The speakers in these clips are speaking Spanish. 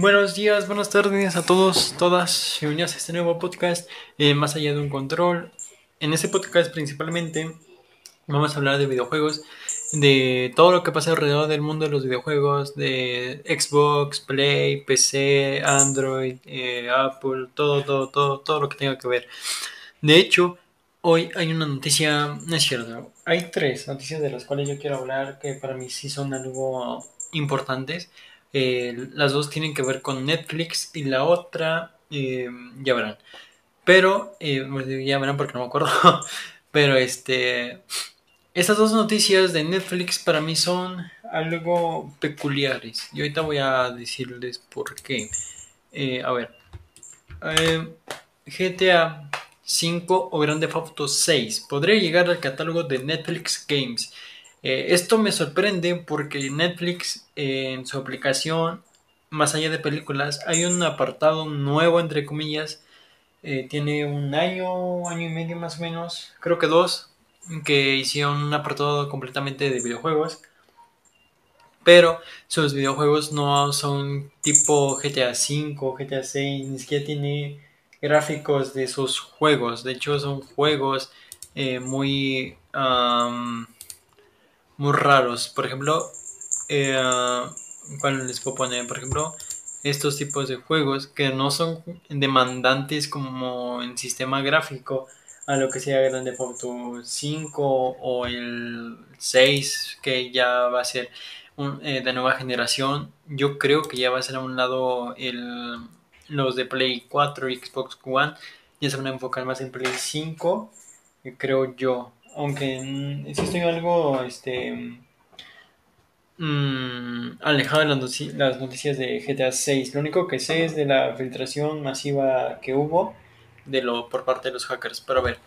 Buenos días, buenas tardes a todos, todas, bienvenidos a este nuevo podcast, eh, Más allá de un control. En este podcast principalmente vamos a hablar de videojuegos, de todo lo que pasa alrededor del mundo de los videojuegos, de Xbox, Play, PC, Android, eh, Apple, todo, todo, todo, todo lo que tenga que ver. De hecho, hoy hay una noticia, no es cierto, hay tres noticias de las cuales yo quiero hablar que para mí sí son algo importantes. Eh, las dos tienen que ver con Netflix y la otra, eh, ya verán. Pero, eh, ya verán porque no me acuerdo. Pero este, estas dos noticias de Netflix para mí son algo peculiares. Y ahorita voy a decirles por qué. a ver, GTA 5 o Grande Auto 6 podría llegar al catálogo de Netflix Games. Eh, esto me sorprende porque Netflix en su aplicación, más allá de películas, hay un apartado nuevo, entre comillas, eh, tiene un año, año y medio más o menos, creo que dos, que hicieron un apartado completamente de videojuegos. Pero sus videojuegos no son tipo GTA V, GTA 6, ni siquiera tiene gráficos de sus juegos. De hecho, son juegos eh, muy muy raros. Por ejemplo, eh, ¿cuál les puedo poner? Por ejemplo, estos tipos de juegos que no son demandantes como en sistema gráfico a lo que sea Grande Auto 5 o el 6 que ya va a ser eh, de nueva generación yo creo que ya va a ser a un lado el, los de Play 4 y Xbox One ya se van a enfocar más en Play 5 creo yo aunque mm, sí estoy algo este mm, alejado de las, noticias de GTA 6. Lo único que sé es de la filtración masiva que hubo de lo por parte de los hackers. Pero a ver,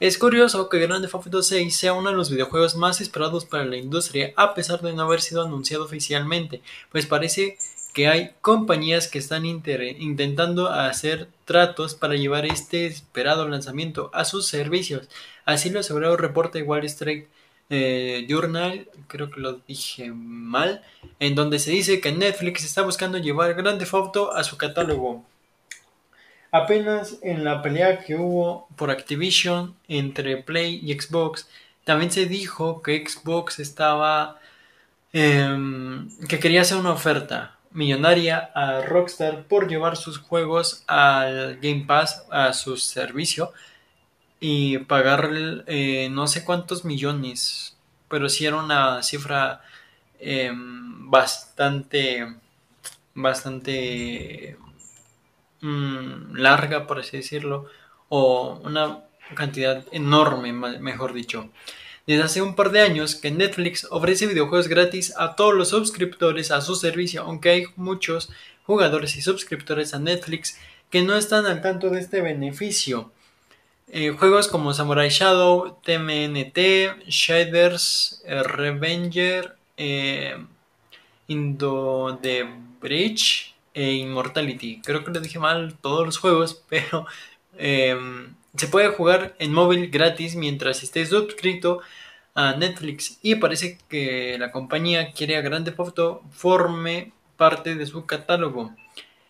es curioso que Grand Theft Auto 6 sea uno de los videojuegos más esperados para la industria a pesar de no haber sido anunciado oficialmente, pues parece que hay compañías que están intentando hacer tratos para llevar este esperado lanzamiento a sus servicios. Así lo aseguró el reporte Wall Street eh, Journal, creo que lo dije mal, en donde se dice que Netflix está buscando llevar Grande Auto a su catálogo. Apenas en la pelea que hubo por Activision entre Play y Xbox, también se dijo que Xbox estaba em, que quería hacer una oferta millonaria a Rockstar por llevar sus juegos al Game Pass a su servicio y pagarle eh, no sé cuántos millones, pero sí era una cifra em, bastante, bastante mm, larga, por así decirlo, o una cantidad enorme, mejor dicho. Desde hace un par de años que Netflix ofrece videojuegos gratis a todos los suscriptores a su servicio, aunque hay muchos jugadores y suscriptores a Netflix que no están al tanto de este beneficio. Eh, juegos como Samurai Shadow, TMNT, Shaders, eh, Revenger, eh, Indo the Bridge e Immortality. Creo que les dije mal todos los juegos, pero em, se puede jugar en móvil gratis mientras esté suscrito a Netflix y parece que la compañía quiere a Grande Auto forme parte de su catálogo.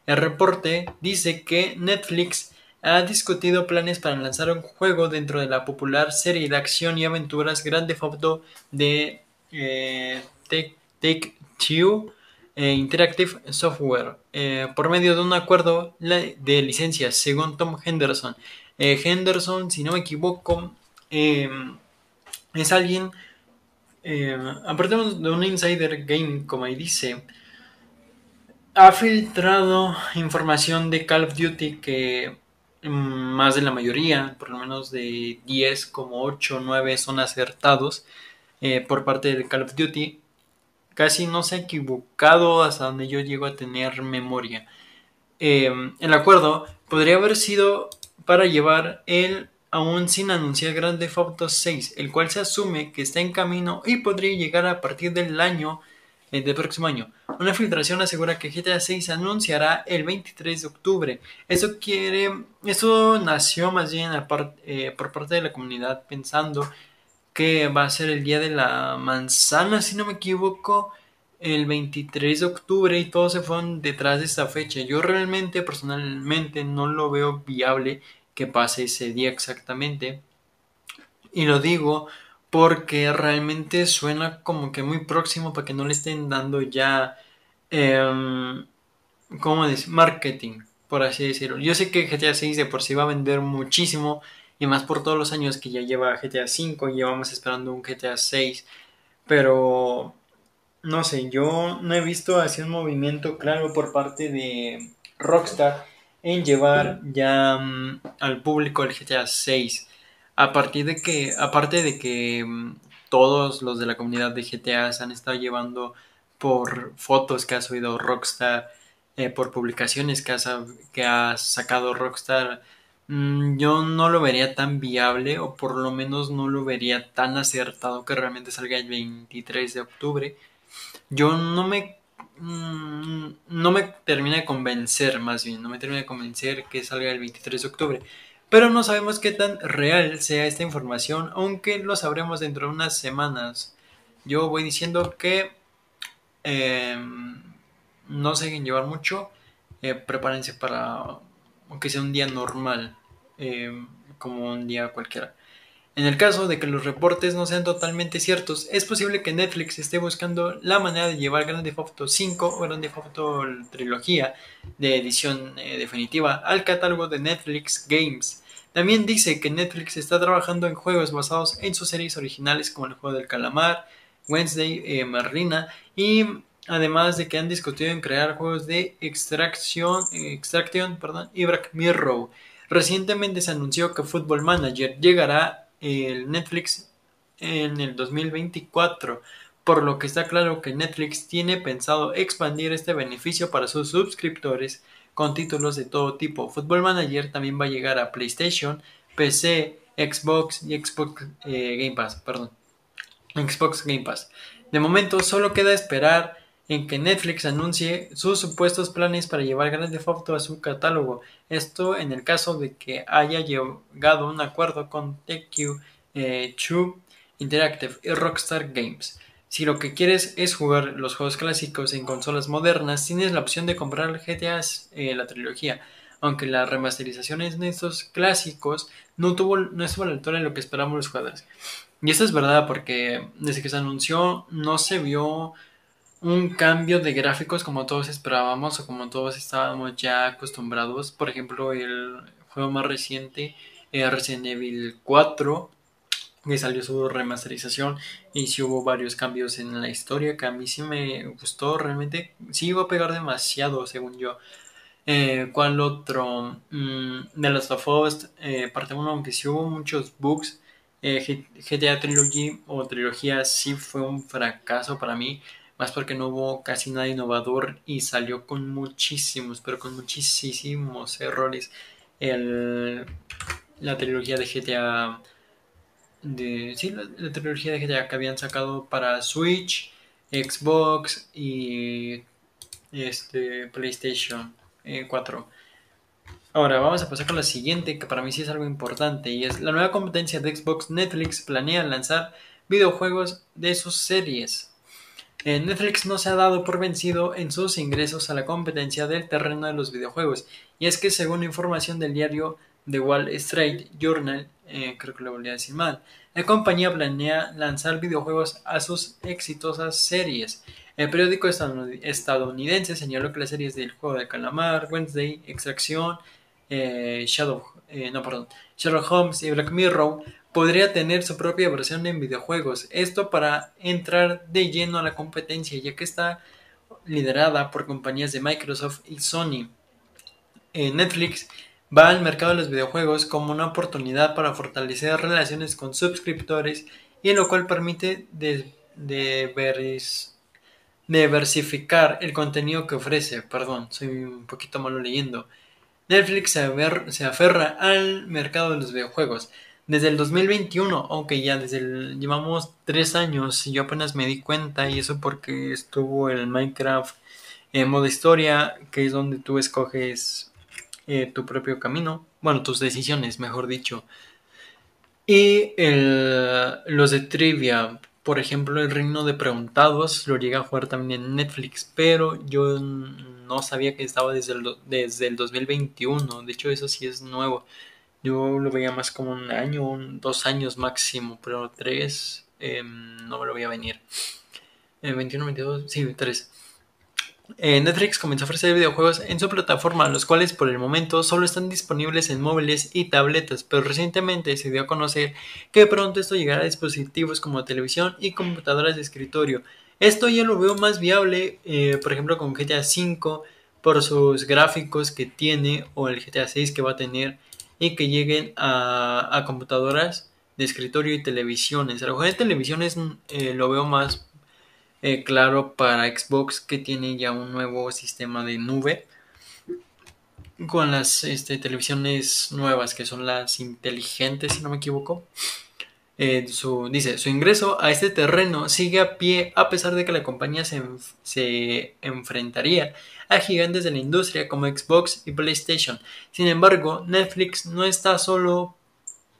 El reporte dice que Netflix ha discutido planes para lanzar un juego dentro de la popular serie de acción y aventuras Grande Auto de eh, Take, Two eh, Interactive Software eh, por medio de un acuerdo de licencias, según Tom Henderson. Henderson, si no me equivoco, em, es alguien, aparte de un insider game, como ahí dice, ha filtrado información de Call of Duty que más de la mayoría, por lo menos de 10, como 8 o 9 son acertados eh, por parte de Call of Duty. Casi no se ha equivocado hasta donde yo llego a tener memoria. Em, el acuerdo podría haber sido para llevar el aún sin anunciar Grande Auto 6, el cual se asume que está en camino y podría llegar a partir del año eh, del próximo año. Una filtración asegura que GTA 6 se anunciará el 23 de octubre. Eso quiere, eso nació más bien eh, por parte de la comunidad pensando que va a ser el día de la manzana, si no me equivoco, el 23 de octubre y todos se fueron detrás de esta fecha. Yo realmente, personalmente, no lo veo viable que pase ese día exactamente. Y lo digo porque realmente suena como que muy próximo para que no le estén dando ya, eh, ¿cómo decir? Marketing, por así decirlo. Yo sé que GTA 6 de por sí va a vender muchísimo y más por todos los años que ya lleva GTA 5 y llevamos esperando un GTA 6, pero no sé, yo no he visto así un movimiento claro por parte de Rockstar en llevar ya mm, al público el GTA 6. A partir de que, aparte de que mm, todos los de la comunidad de GTA se han estado llevando por fotos que ha subido Rockstar, eh, por publicaciones que ha, que ha sacado Rockstar, mm, yo no lo vería tan viable o por lo menos no lo vería tan acertado que realmente salga el 23 de octubre. Yo no me no me termina de convencer, más bien, no me termina de convencer que salga el 23 de octubre. Pero no sabemos qué tan real sea esta información, aunque lo sabremos dentro de unas semanas. Yo voy diciendo que em, no se dejen llevar mucho, eh, prepárense para, aunque sea un día normal, em, como un día cualquiera. En el caso de que los reportes no sean totalmente ciertos, es posible que Netflix esté buscando la manera de llevar Grand Theft Auto 5 o Grand Theft Auto trilogía de edición eh, definitiva al catálogo de Netflix Games. También dice que Netflix está trabajando en juegos basados en sus series originales como el juego del calamar, Wednesday, eh, Marlina y además de que han discutido en crear juegos de extracción, Extraction perdón, y Black Mirror. Recientemente se anunció que Football Manager llegará el Netflix en el 2024, por lo que está claro que Netflix tiene pensado expandir este beneficio para sus suscriptores con títulos de todo tipo. Football Manager también va a llegar a PlayStation, PC, Xbox y Xbox eh, Game Pass, perdón. Xbox Game Pass. De momento solo queda esperar en que Netflix anuncie sus supuestos planes para llevar Grand Theft a su catálogo. Esto en el caso de que haya llegado a un acuerdo con TQ eh, Interactive y Rockstar Games. Si lo que quieres es jugar los juegos clásicos en consolas modernas, tienes la opción de comprar GTA eh, la trilogía, aunque la remasterización en estos clásicos no tuvo no estuvo a la altura de lo que esperamos los jugadores. Y esto es verdad porque desde que se anunció no se vio un cambio de gráficos como todos esperábamos o como todos estábamos ya acostumbrados. Por ejemplo, el juego más reciente, eh, Resident Evil 4, que salió su remasterización y sí hubo varios cambios en la historia que a mí sí me gustó realmente sí iba a pegar demasiado según yo eh, ¿cuál otro? Mm, The Last of Us eh, parte 1 aunque sí hubo muchos bugs eh, GTA Trilogy o trilogía sí fue un fracaso para mí más porque no hubo casi nada innovador y salió con muchísimos pero con muchísimos errores el, la trilogía de GTA de sí, la, trilogía de GTA que habían sacado para Switch, Xbox y este PlayStation 4. Eh, Ahora vamos a pasar con la siguiente, que para mí sí es algo importante, y es la nueva competencia de Xbox Netflix planea lanzar videojuegos de sus series. Netflix no se ha dado por vencido en sus ingresos a la competencia del terreno de los videojuegos, y es que según información del diario The Wall Street Journal, eh, creo que lo volví a decir mal. La compañía planea lanzar videojuegos a sus exitosas series. El periódico estadounidense señaló que las series del juego de calamar, Wednesday, Extracción, eh, Shadow, eh, no, perdón, Sherlock Holmes y Black Mirror podría tener su propia versión en videojuegos. Esto para entrar de lleno a la competencia, ya que está liderada por compañías de Microsoft y Sony. Netflix va al mercado de los videojuegos como una oportunidad para fortalecer relaciones con suscriptores y lo cual permite diversificar el contenido que ofrece. Perdón, soy un poquito malo leyendo. Netflix se aferra al mercado de los videojuegos. Desde el 2021, aunque ya desde llevamos tres años, yo apenas me di cuenta y eso porque estuvo el Minecraft en modo historia, que es donde tú escoges eh, tu propio camino, bueno, tus decisiones, mejor dicho. Y los de trivia, por ejemplo, el Reino de Preguntados lo llega a jugar también en Netflix, pero yo no sabía que estaba desde el, desde el 2021. De hecho, eso sí es nuevo. Yo lo veía más como un año, dos años máximo, pero tres em, no me lo voy a venir. El 21, 22, sí, tres. Eh, Netflix comenzó a ofrecer videojuegos en su plataforma, los cuales por el momento solo están disponibles en móviles y tabletas, pero recientemente se dio a conocer que pronto esto llegará a dispositivos como televisión y computadoras de escritorio. Esto ya lo veo más viable, eh, por ejemplo, con GTA V por sus gráficos que tiene o el GTA 6 que va a tener y que lleguen a, computadoras de escritorio y televisiones. A lo mejor en televisiones eh, lo veo más eh, claro para Xbox que tiene ya un nuevo sistema de nube con las este, televisiones nuevas que son las inteligentes si no me equivoco eh, su, dice su ingreso a este terreno sigue a pie a pesar de que la compañía se, se enfrentaría a gigantes de la industria como Xbox y PlayStation sin embargo Netflix no está solo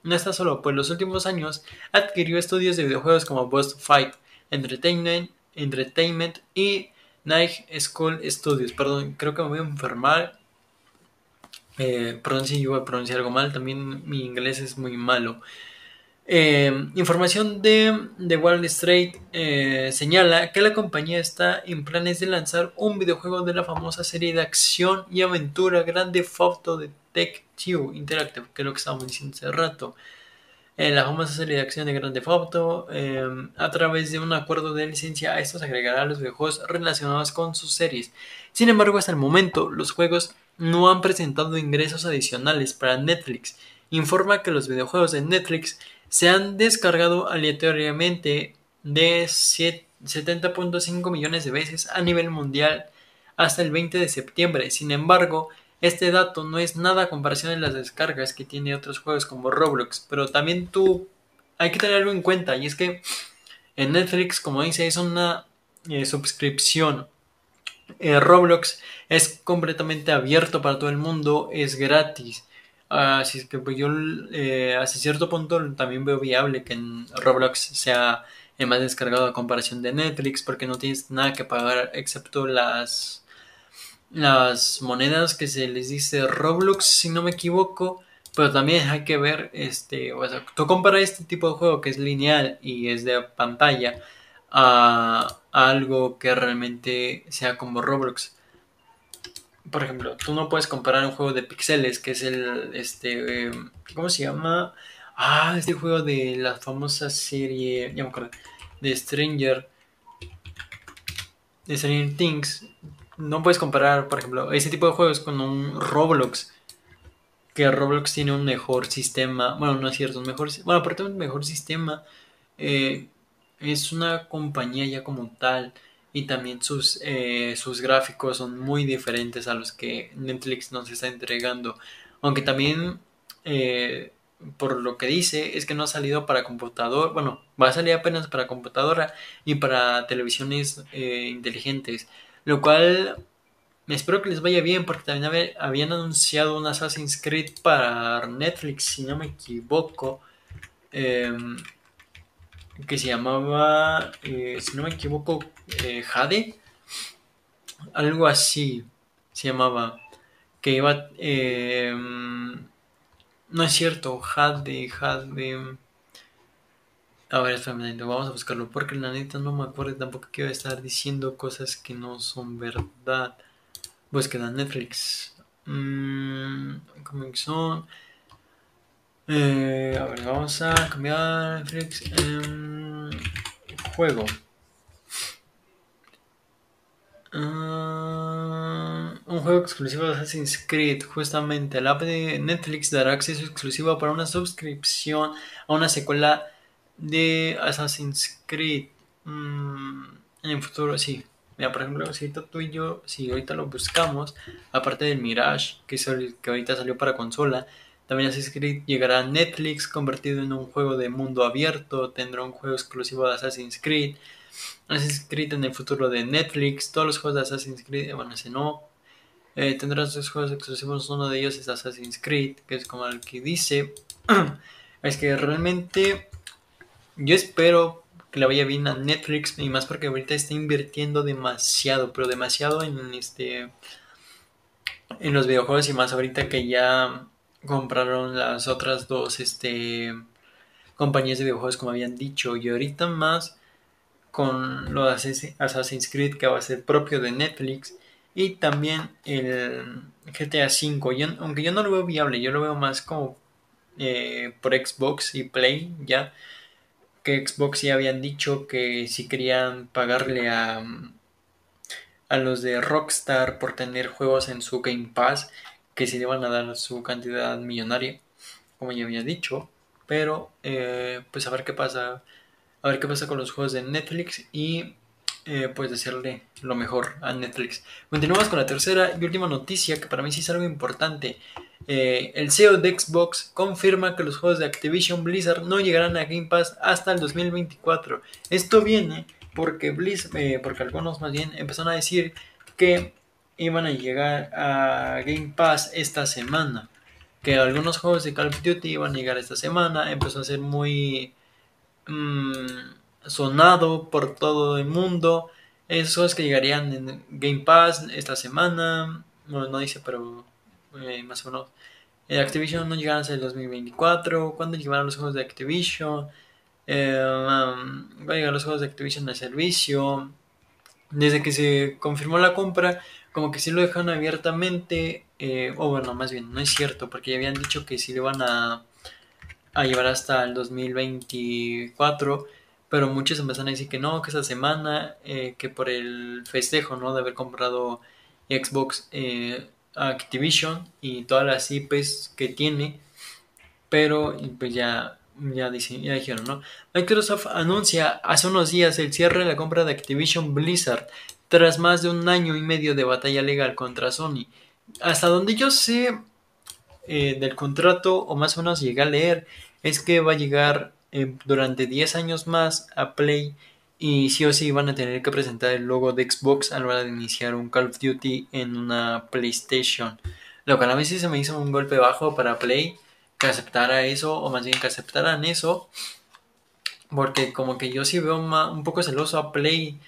no está solo, pues los últimos años adquirió estudios de videojuegos como Boss Fight Entertainment Entertainment y Night School Studios. Perdón, creo que me voy a enfermar. Eh, perdón si yo voy a pronunciar algo mal, también mi inglés es muy malo. Eh, información de, de, Wall Street eh, señala que la compañía está en planes de lanzar un videojuego de la famosa serie de acción y aventura Grande Foto de Tech Two Interactive, que es lo que estábamos diciendo hace rato en la famosa serie de acción de Grande Auto. Em, a través de un acuerdo de licencia, a estos agregará los videojuegos relacionados con sus series. Sin embargo, hasta el momento, los juegos no han presentado ingresos adicionales para Netflix. Informa que los videojuegos de Netflix se han descargado aleatoriamente de 70.5 millones de veces a nivel mundial hasta el 20 de septiembre. Sin embargo, este dato no es nada a comparación de las descargas que tiene otros juegos como Roblox, pero también tú hay que tenerlo en cuenta y es que en Netflix, como dice, es una eh, suscripción. Eh, Roblox es completamente abierto para todo el mundo, es gratis. Así que pues yo eh, hasta cierto punto también veo viable que en Roblox sea más descargado a comparación de Netflix porque no tienes nada que pagar excepto las las monedas que se les dice Roblox, si no me equivoco. Pero también hay que ver, este, o sea, tú comparas este tipo de juego que es lineal y es de pantalla a, algo que realmente sea como Roblox. Por ejemplo, tú no puedes comparar un juego de pixeles que es el, este, ¿cómo se llama? Ah, este juego de la famosa serie, ya me acuerdo, de Stranger, de Stranger Things, no puedes comparar, por ejemplo, ese tipo de juegos con un Roblox. Que Roblox tiene un mejor sistema. Bueno, no es cierto, un mejor. Bueno, aparte de un mejor sistema. Eh, es una compañía ya como tal. Y también sus, eh, sus gráficos son muy diferentes a los que Netflix nos está entregando. Aunque también, eh, por lo que dice, es que no ha salido para computador. Bueno, va a salir apenas para computadora y para televisiones inteligentes. Lo cual espero que les vaya bien porque también habían anunciado un Assassin's Creed para Netflix, si no me equivoco. Em, que se llamaba, eh, si no me equivoco, eh, Jade. Algo así se llamaba. Que iba... Em, no es cierto, Jade, Jade... A ver, vamos a buscarlo porque la neta no me acuerdo tampoco que iba a estar diciendo cosas que no son verdad. Pues queda Netflix. Mmm, son. Eh, a ver, vamos a cambiar Netflix. en juego. Un juego exclusivo de Assassin's Creed, justamente. El app de Netflix dará acceso exclusivo para una suscripción a una secuela de Assassin's Creed mm, en el futuro, sí. Mira, por ejemplo, si tú y yo, si ahorita lo buscamos, aparte del Mirage, que, es que ahorita salió para consola, también Assassin's Creed llegará a Netflix convertido en un juego de mundo abierto, tendrá un juego exclusivo de Assassin's Creed, Assassin's Creed en el futuro de Netflix, todos los juegos de Assassin's Creed, bueno, ese no, eh, tendrás dos juegos exclusivos, uno de ellos es Assassin's Creed, que es como el que dice, es que realmente yo espero que le vaya bien a Netflix y más porque ahorita está invirtiendo demasiado, pero demasiado en este en los videojuegos y más ahorita que ya compraron las otras dos este compañías de videojuegos como habían dicho. Y ahorita más con lo de Assassin's Creed que va a ser propio de Netflix y también el GTA V aunque yo no lo veo viable yo lo veo más como eh, por Xbox y Play ya que Xbox ya habían dicho que si querían pagarle a a los de Rockstar por tener juegos en su Game Pass que si le van a dar su cantidad millonaria como ya había dicho. Pero eh, pues a ver qué pasa a ver qué pasa con los juegos de Netflix y eh, pues decirle lo mejor a Netflix. Continuamos con la tercera y última noticia que para mí sí es algo importante. Eh, el CEO de Xbox confirma que los juegos de Activision Blizzard no llegarán a Game Pass hasta el 2024. Esto viene porque Blizz, eh, porque algunos más bien empezaron a decir que iban a llegar a Game Pass esta semana. Que algunos juegos de Call of Duty iban a llegar esta semana. Empezó a ser muy Mm, sonado por todo el mundo. Esos que llegarían en Game Pass esta semana. No, no dice, pero eh, más o menos. Eh, Activision no llegará hasta el 2024. ¿Cuándo llegarán los juegos de Activision? Eh, um, ¿Cuándo llegarán los juegos de Activision al servicio? Desde que se confirmó la compra, como que sí lo dejan abiertamente. o bueno, más bien, no es cierto, porque ya habían dicho que sí le van a a llevar hasta el 2024, pero muchos empezaron a decir que no, que esa semana, eh, que por el festejo, ¿no? De haber comprado Xbox eh, Activision y todas las IPs que tiene, pero pues ya, ya, ya dijeron, ¿no? Microsoft anuncia hace unos días el cierre de la compra de Activision Blizzard tras más de un año y medio de batalla legal contra Sony. Hasta donde yo sé, eh, del contrato, o más o menos llegué a leer, es que va a llegar eh, durante 10 años más a Play y sí o sí van a tener que presentar el logo de Xbox a la hora de iniciar un Call of Duty en una PlayStation. Lo cual a mí sí se me hizo un golpe bajo para Play que aceptara eso, o más bien que aceptaran eso, porque como que yo sí veo un poco celoso a Play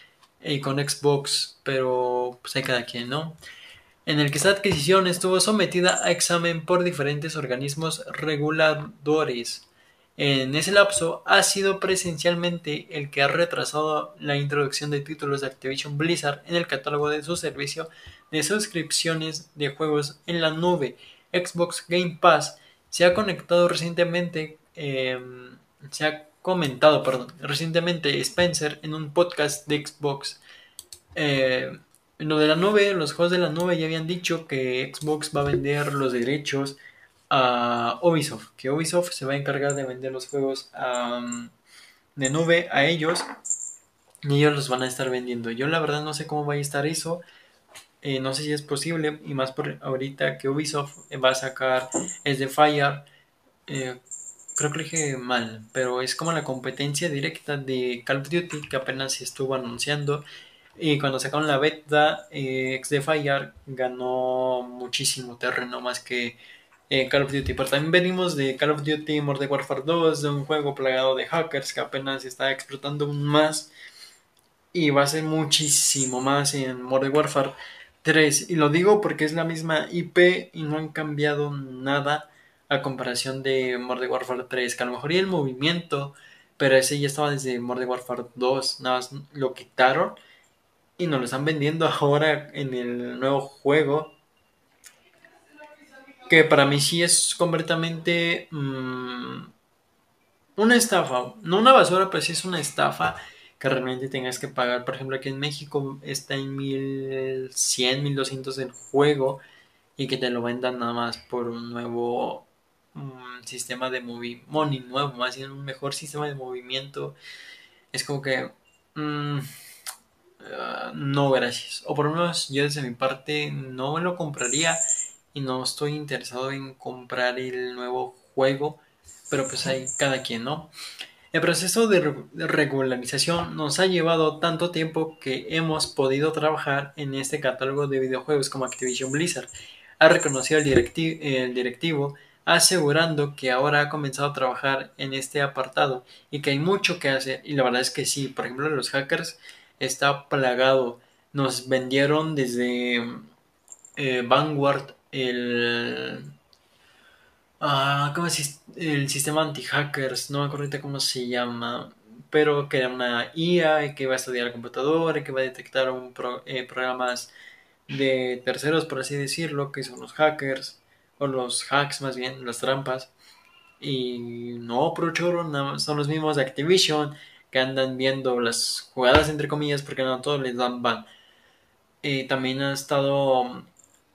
y eh, con Xbox, pero pues hay cada quien, ¿no? en el que esta adquisición estuvo sometida a examen por diferentes organismos reguladores. En ese lapso ha sido presencialmente el que ha retrasado la introducción de títulos de Activision Blizzard en el catálogo de su servicio de suscripciones de juegos en la nube. Xbox Game Pass se ha conectado recientemente, em, se ha comentado, perdón, recientemente Spencer en un podcast de Xbox. Eh, en lo de la nube, los juegos de la nube ya habían dicho que Xbox va a vender los derechos a Ubisoft, que Ubisoft se va a encargar de vender los juegos de nube a ellos y ellos los van a estar vendiendo. Yo la verdad no sé cómo va a estar eso, eh, no sé si es posible y más por ahorita que Ubisoft va a sacar es de Fire. Eh, creo que lo dije mal, pero es como la competencia directa de Call of Duty que apenas se estuvo anunciando y cuando sacaron la beta, eh, Fire ganó muchísimo terreno más que eh, Call of Duty. Pero también venimos de Call of Duty Modern Warfare 2, de un juego plagado de hackers que apenas está explotando más. Y va a ser muchísimo más en Modern Warfare 3. Y lo digo porque es la misma IP y no han cambiado nada a comparación de Modern Warfare 3. Que a lo mejor y el movimiento, pero ese ya estaba desde Modern Warfare 2. Nada más lo quitaron y nos lo están vendiendo ahora en el nuevo juego. Que para mí sí es completamente mm, una estafa. No una basura, pero sí es una estafa que realmente tengas que pagar. Por ejemplo, aquí en México está en 1100, 1200 el juego y que te lo vendan nada más por un nuevo mm, sistema de movimiento, nuevo, más bien un mejor sistema de movimiento. Es como que... Mm, Ah, no, gracias. O por lo menos yo desde mi parte no lo compraría y no estoy interesado en comprar el nuevo juego, pero pues hay cada quien, ¿no? El proceso de, regularización nos ha llevado tanto tiempo que hemos podido trabajar en este catálogo de videojuegos como Activision Blizzard. Ha reconocido el, el directivo asegurando que ahora ha comenzado a trabajar en este apartado y que hay mucho que hacer. Y la verdad es que sí, por ejemplo, los hackers está plagado. Nos vendieron desde eh, Vanguard el... Ah, ¿cómo es el sistema anti-hackers? No me acuerdo cómo se llama pero que era una IA que va a estudiar el computador y que va a detectar un eh, programas de terceros, por así decirlo, que son los hackers, o los hacks más bien, las trampas. Y no, pro chorro, son los mismos de Activision que andan viendo las jugadas entre comillas porque no todos les dan ban. Y también ha estado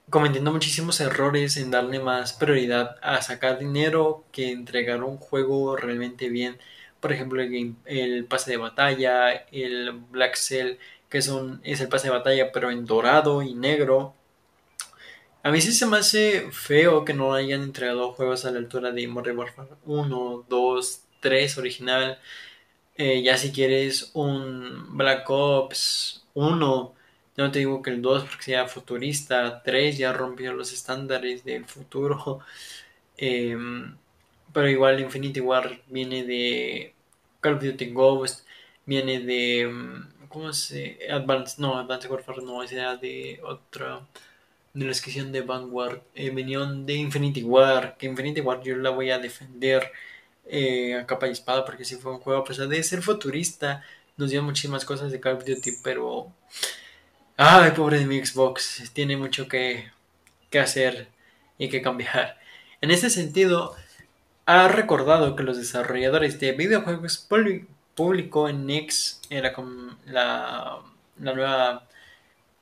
cometiendo muchísimos errores en darle más prioridad a sacar dinero que entregar un juego realmente bien por ejemplo, el, el pase de batalla, el Black Cell, que es, es el pase de batalla, pero en dorado y negro. A mí sí se me hace feo que no hayan entregado juegos a la altura de Modern Warfare 1, 2, 3 original. Eh, ya si quieres un Black Ops 1, no te digo que el 2 porque sea futurista, 3 ya rompió los estándares del futuro. Em, pero igual Infinity War viene de Call of Duty Ghost, viene de. Mm, ¿Cómo se.? Advanced. No, Advanced Warfare no, era de otra. De la esquisición de Vanguard. Eh, de Infinity War. Que Infinity War yo la voy a defender eh, a capa y espada porque si fue un juego, a de ser futurista, nos dio muchísimas cosas de Call of Duty, pero. Ay, pobre de mi Xbox. Tiene mucho que, que hacer y que cambiar. En ese sentido ha recordado que los desarrolladores de videojuegos público en X era con la, nueva,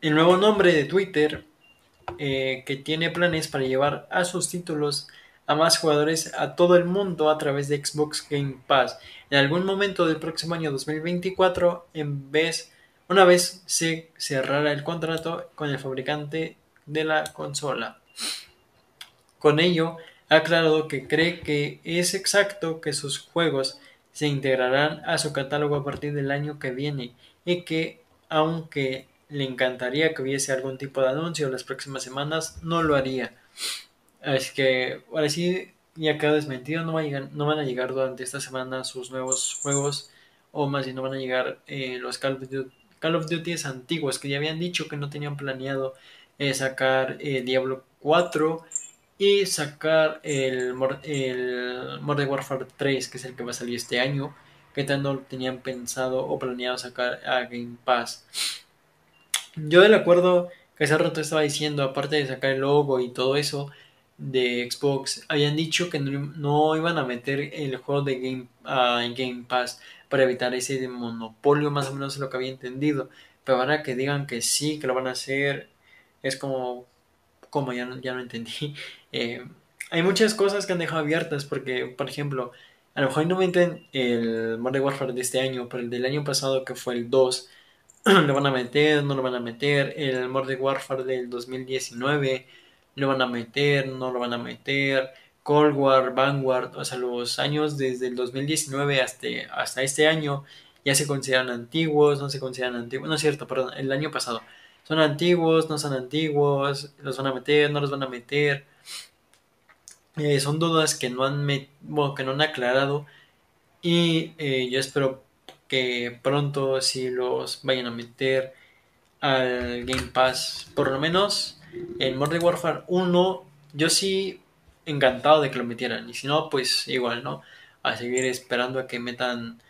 el nuevo nombre de Twitter eh, que tiene planes para llevar a sus títulos a más jugadores a todo el mundo a través de Xbox Game Pass. En algún momento del próximo año 2024, en vez, una vez se cerrara el contrato con el fabricante de la consola. Con ello, ha aclarado que cree que es exacto que sus juegos se integrarán a su catálogo a partir del año que viene y que aunque le encantaría que hubiese algún tipo de anuncio las próximas semanas, no lo haría. Así que ahora sí ya quedó desmentido, no, van a llegar durante esta semana sus nuevos juegos o más bien no van a llegar eh, los Call of, Call of Duty antiguos que ya habían dicho que no tenían planeado eh, sacar eh, Diablo 4 y sacar el, el Modern Warfare 3, que es el que va a salir este año, que tanto tenían pensado o planeado sacar a Game Pass. Yo del acuerdo que hace rato estaba diciendo, aparte de sacar el logo y todo eso de Xbox, habían dicho que no, iban a meter el juego de Game, Game Pass para evitar ese monopolio, más o menos lo que había entendido. Pero ahora que digan que sí, que lo van a hacer, es como como ya no, ya no entendí. Eh, hay muchas cosas que han dejado abiertas porque, por ejemplo, a lo mejor no meten el Modern Warfare de este año, pero el del año pasado que fue el 2, lo van a meter, no lo van a meter. El Modern Warfare del 2019 lo van a meter, no lo van a meter. Cold War, Vanguard, o sea, los años desde el 2019 hasta, hasta este año ya se consideran antiguos, no se consideran antiguos, no es cierto, perdón, el año pasado son antiguos, no son antiguos, los van a meter, no los van a meter. Eh, son dudas que no han que no han aclarado y eh, yo espero que pronto si los vayan a meter al Game Pass por lo menos en Modern Warfare 1 yo sí encantado de que lo metieran y si no pues igual no a seguir esperando a que metan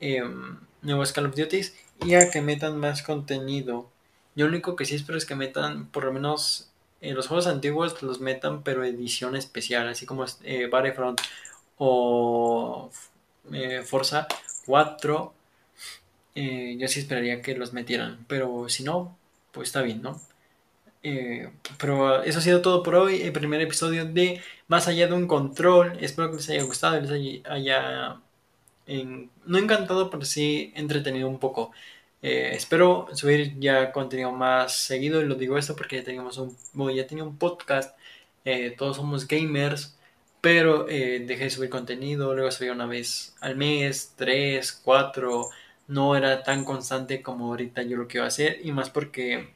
em, nuevos Call of Duty y a que metan más contenido yo lo único que sí espero es que metan, por lo menos en los juegos antiguos, los metan, pero edición especial, así como eh, Battlefront o eh, Forza 4. Eh, yo sí esperaría que los metieran, pero si no, pues está bien, ¿no? Eh, pero eso ha sido todo por hoy, el primer episodio de Más allá de un control. Espero que les haya gustado, les haya, no encantado, pero sí entretenido un poco. Eh, espero subir ya contenido más seguido y lo digo esto porque ya teníamos un, ya tenía un podcast, eh, todos somos gamers, pero dejé de subir contenido, luego subía una vez al mes, tres, cuatro, no era tan constante como ahorita yo lo quiero hacer y más porque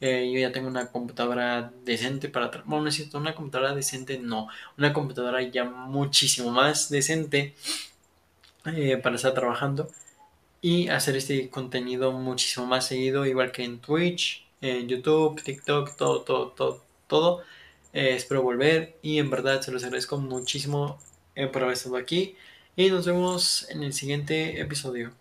Eh, yo ya tengo una computadora decente para... Bueno, necesito una computadora decente, no. Una computadora ya muchísimo más decente eh, para estar trabajando y hacer este contenido muchísimo más seguido, igual que en Twitch, en YouTube, TikTok, todo, todo, todo, todo. Eh, espero volver y en verdad se los agradezco muchísimo por haber estado aquí y nos vemos en el siguiente episodio.